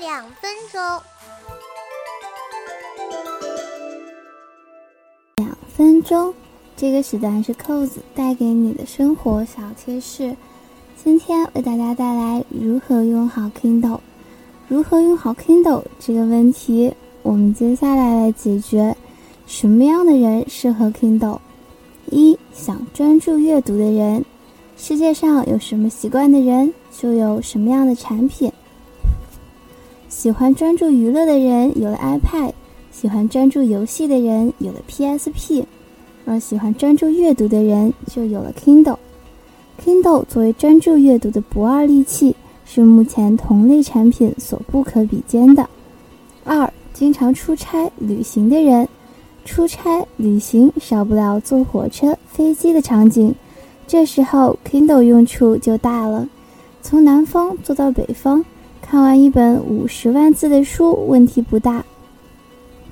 两分钟。两分钟，这个时段是扣子带给你的生活小贴士。今天为大家带来如何用好 Kindle。如何用好 Kindle 这个问题，我们接下来来解决。什么样的人适合 Kindle？一想专注阅读的人。世界上有什么习惯的人，就有什么样的产品。喜欢专注娱乐的人有了 iPad，喜欢专注游戏的人有了 PSP，而喜欢专注阅读的人就有了 Kindle。Kindle 作为专注阅读的不二利器，是目前同类产品所不可比肩的。二，经常出差旅行的人，出差旅行少不了坐火车、飞机的场景，这时候 Kindle 用处就大了。从南方坐到北方，看完一本五十万字的书问题不大。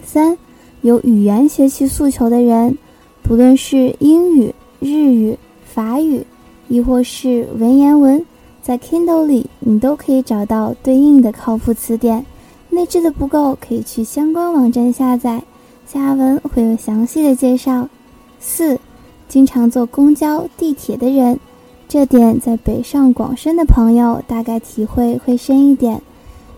三，有语言学习诉求的人，不论是英语、日语、法语。亦或是文言文，在 Kindle 里你都可以找到对应的靠谱词典。内置的不够，可以去相关网站下载，下文会有详细的介绍。四，经常坐公交、地铁的人，这点在北上广深的朋友大概体会会深一点。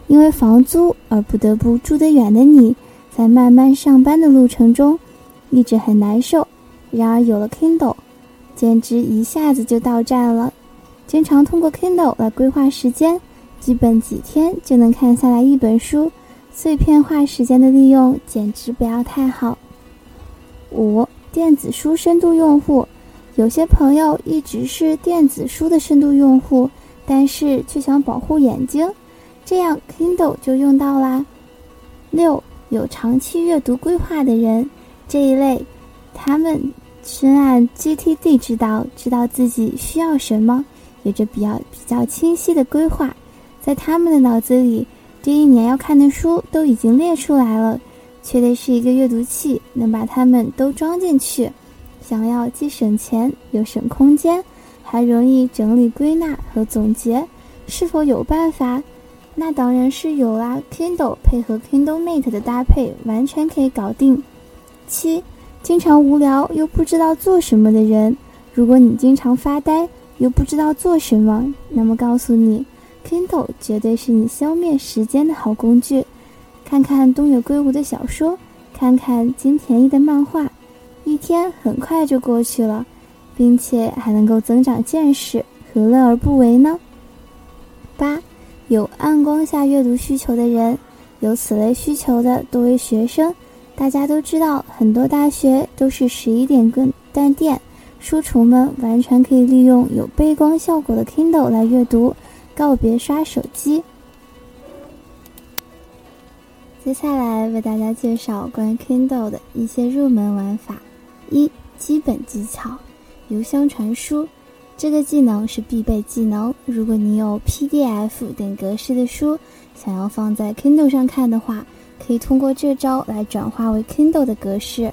因为房租而不得不住得远的你，在慢慢上班的路程中，一直很难受。然而有了 Kindle。简直一下子就到站了，经常通过 Kindle 来规划时间，基本几天就能看下来一本书。碎片化时间的利用简直不要太好。五、电子书深度用户，有些朋友一直是电子书的深度用户，但是却想保护眼睛，这样 Kindle 就用到啦。六、有长期阅读规划的人，这一类，他们。深谙 GTD 之道，知道自己需要什么，有着比较比较清晰的规划，在他们的脑子里，这一年要看的书都已经列出来了，缺的是一个阅读器，能把它们都装进去。想要既省钱又省空间，还容易整理归纳和总结，是否有办法？那当然是有啦，Kindle 配合 Kindle Mate 的搭配，完全可以搞定。七。经常无聊又不知道做什么的人，如果你经常发呆又不知道做什么，那么告诉你，Kindle 绝对是你消灭时间的好工具。看看东野圭吾的小说，看看金田一的漫画，一天很快就过去了，并且还能够增长见识，何乐而不为呢？八，有暗光下阅读需求的人，有此类需求的多为学生。大家都知道，很多大学都是十一点关断电，书虫们完全可以利用有背光效果的 Kindle 来阅读，告别刷手机。接下来为大家介绍关于 Kindle 的一些入门玩法：一、基本技巧，邮箱传输，这个技能是必备技能。如果你有 PDF 等格式的书，想要放在 Kindle 上看的话。可以通过这招来转化为 Kindle 的格式。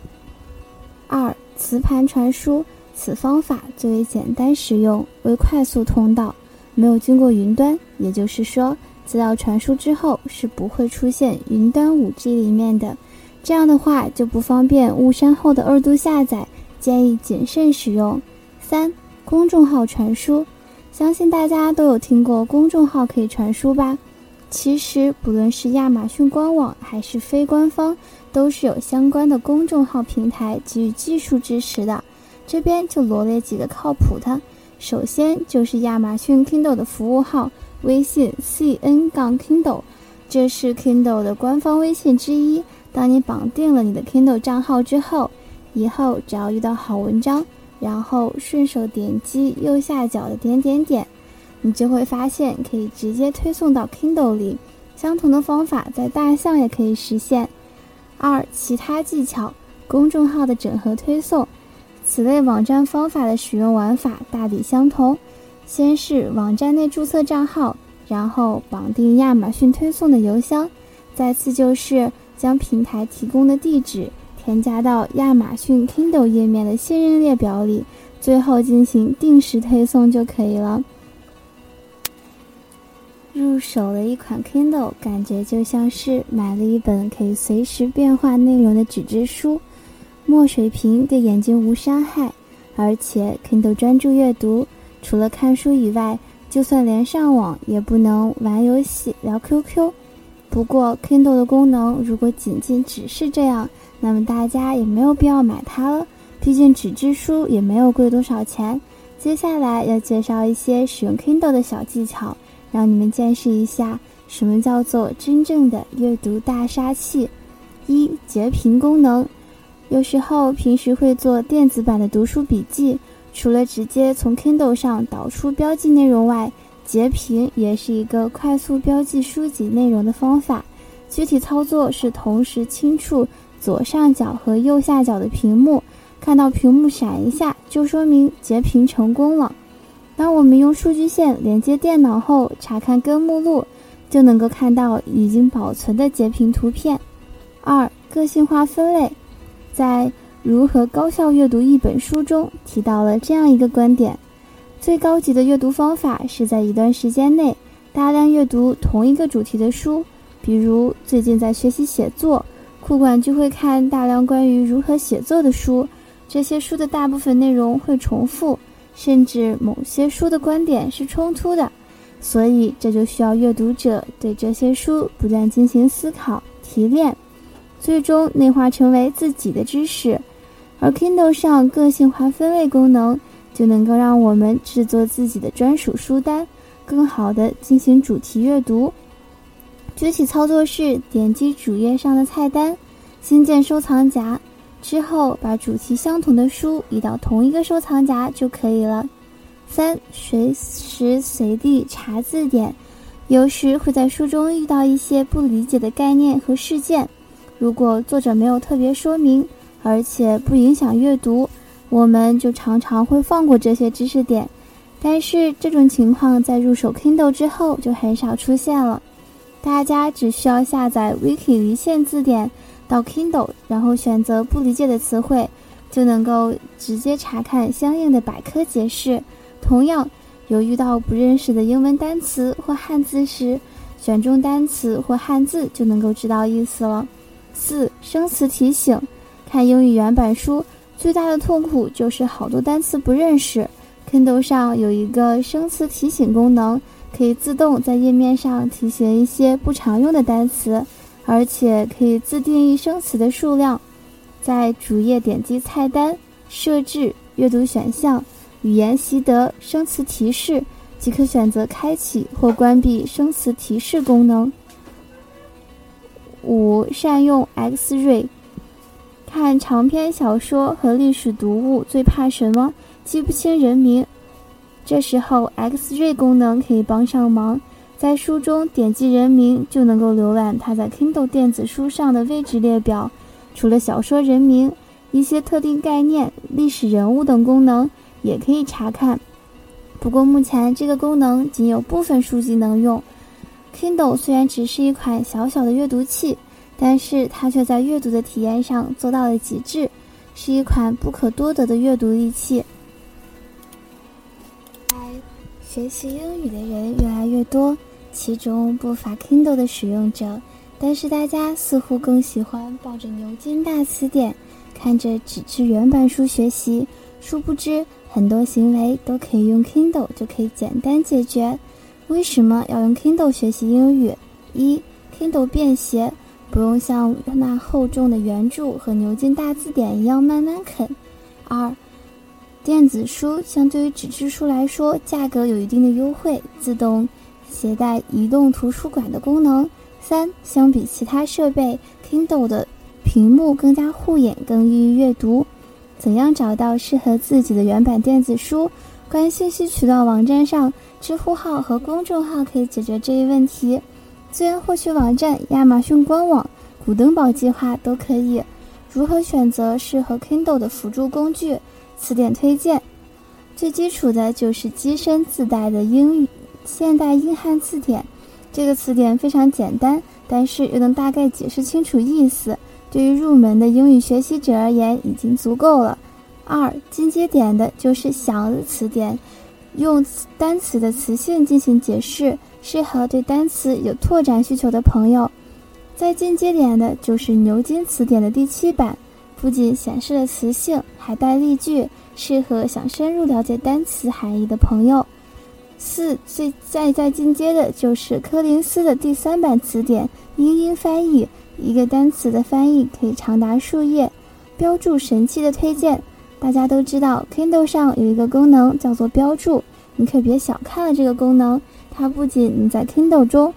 二、磁盘传输，此方法最为简单实用，为快速通道，没有经过云端，也就是说，资料传输之后是不会出现云端 5G 里面的。这样的话就不方便误删后的二度下载，建议谨慎使用。三、公众号传输，相信大家都有听过公众号可以传输吧？其实，不论是亚马逊官网还是非官方，都是有相关的公众号平台给予技术支持的。这边就罗列几个靠谱的。首先就是亚马逊 Kindle 的服务号，微信 cn 杠 Kindle，这是 Kindle 的官方微信之一。当你绑定了你的 Kindle 账号之后，以后只要遇到好文章，然后顺手点击右下角的点点点。你就会发现可以直接推送到 Kindle 里，相同的方法在大象也可以实现。二、其他技巧，公众号的整合推送，此类网站方法的使用玩法大抵相同。先是网站内注册账号，然后绑定亚马逊推送的邮箱，再次就是将平台提供的地址添加到亚马逊 Kindle 页面的信任列表里，最后进行定时推送就可以了。入手了一款 Kindle，感觉就像是买了一本可以随时变化内容的纸质书。墨水屏对眼睛无伤害，而且 Kindle 专注阅读，除了看书以外，就算连上网也不能玩游戏、聊 QQ。不过 Kindle 的功能如果仅仅只是这样，那么大家也没有必要买它了。毕竟纸质书也没有贵多少钱。接下来要介绍一些使用 Kindle 的小技巧，让你们见识一下什么叫做真正的阅读大杀器。一截屏功能，有时候平时会做电子版的读书笔记，除了直接从 Kindle 上导出标记内容外，截屏也是一个快速标记书籍内容的方法。具体操作是同时轻触左上角和右下角的屏幕。看到屏幕闪一下，就说明截屏成功了。当我们用数据线连接电脑后，查看根目录，就能够看到已经保存的截屏图片。二、个性化分类，在《如何高效阅读一本书》中提到了这样一个观点：最高级的阅读方法是在一段时间内大量阅读同一个主题的书。比如最近在学习写作，库管就会看大量关于如何写作的书。这些书的大部分内容会重复，甚至某些书的观点是冲突的，所以这就需要阅读者对这些书不断进行思考、提炼，最终内化成为自己的知识。而 Kindle 上个性化分类功能就能够让我们制作自己的专属书单，更好的进行主题阅读。具体操作是点击主页上的菜单，新建收藏夹。之后，把主题相同的书移到同一个收藏夹就可以了。三、随时随地查字典，有时会在书中遇到一些不理解的概念和事件，如果作者没有特别说明，而且不影响阅读，我们就常常会放过这些知识点。但是这种情况在入手 Kindle 之后就很少出现了，大家只需要下载 Wiki 离线字典。到 Kindle，然后选择不理解的词汇，就能够直接查看相应的百科解释。同样，有遇到不认识的英文单词或汉字时，选中单词或汉字就能够知道意思了。四、生词提醒，看英语原版书最大的痛苦就是好多单词不认识。Kindle 上有一个生词提醒功能，可以自动在页面上提醒一些不常用的单词。而且可以自定义生词的数量，在主页点击菜单设置阅读选项，语言习得生词提示，即可选择开启或关闭生词提示功能。五、善用 X-ray，看长篇小说和历史读物最怕什么？记不清人名，这时候 X-ray 功能可以帮上忙。在书中点击人名就能够浏览它在 Kindle 电子书上的位置列表。除了小说人名，一些特定概念、历史人物等功能也可以查看。不过目前这个功能仅有部分书籍能用。Kindle 虽然只是一款小小的阅读器，但是它却在阅读的体验上做到了极致，是一款不可多得的阅读利器。学习英语的人越来越多。其中不乏 Kindle 的使用者，但是大家似乎更喜欢抱着牛津大词典，看着纸质原版书学习。殊不知，很多行为都可以用 Kindle 就可以简单解决。为什么要用 Kindle 学习英语？一，Kindle 便携，不用像那厚重的原著和牛津大字典一样慢慢啃。二，电子书相对于纸质书来说，价格有一定的优惠，自动。携带移动图书馆的功能。三，相比其他设备，Kindle 的屏幕更加护眼，更易于阅读。怎样找到适合自己的原版电子书？关于信息渠道网站上，知乎号和公众号可以解决这一问题。资源获取网站、亚马逊官网、古登堡计划都可以。如何选择适合 Kindle 的辅助工具？词典推荐。最基础的就是机身自带的英语。现代英汉字典，这个词典非常简单，但是又能大概解释清楚意思，对于入门的英语学习者而言已经足够了。二进阶点的就是小的词典，用单词的词性进行解释，适合对单词有拓展需求的朋友。再进阶点的就是牛津词典的第七版，不仅显示了词性，还带例句，适合想深入了解单词含义的朋友。四最再再进阶的就是柯林斯的第三版词典，英英翻译，一个单词的翻译可以长达数页，标注神器的推荐。大家都知道，Kindle 上有一个功能叫做标注，你可别小看了这个功能，它不仅能在 Kindle 中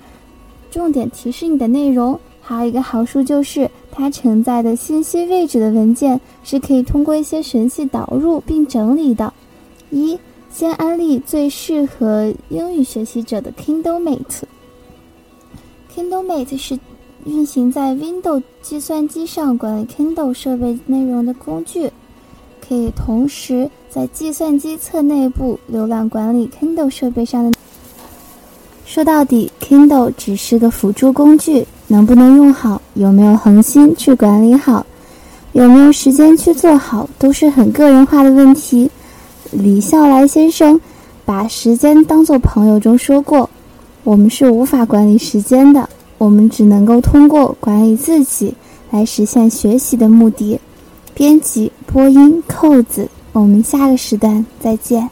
重点提示你的内容。还有一个好处就是，它承载的信息位置的文件是可以通过一些神器导入并整理的。一，先安利最适合英语学习者的 Kindle Mate。Kindle Mate 是运行在 Windows 计算机上管理 Kindle 设备内容的工具，可以同时在计算机侧内部浏览管理 Kindle 设备上的。说到底，Kindle 只是个辅助工具。能不能用好，有没有恒心去管理好，有没有时间去做好，都是很个人化的问题。李笑来先生把时间当作朋友中说过：“我们是无法管理时间的，我们只能够通过管理自己来实现学习的目的。”编辑播音扣子，我们下个时段再见。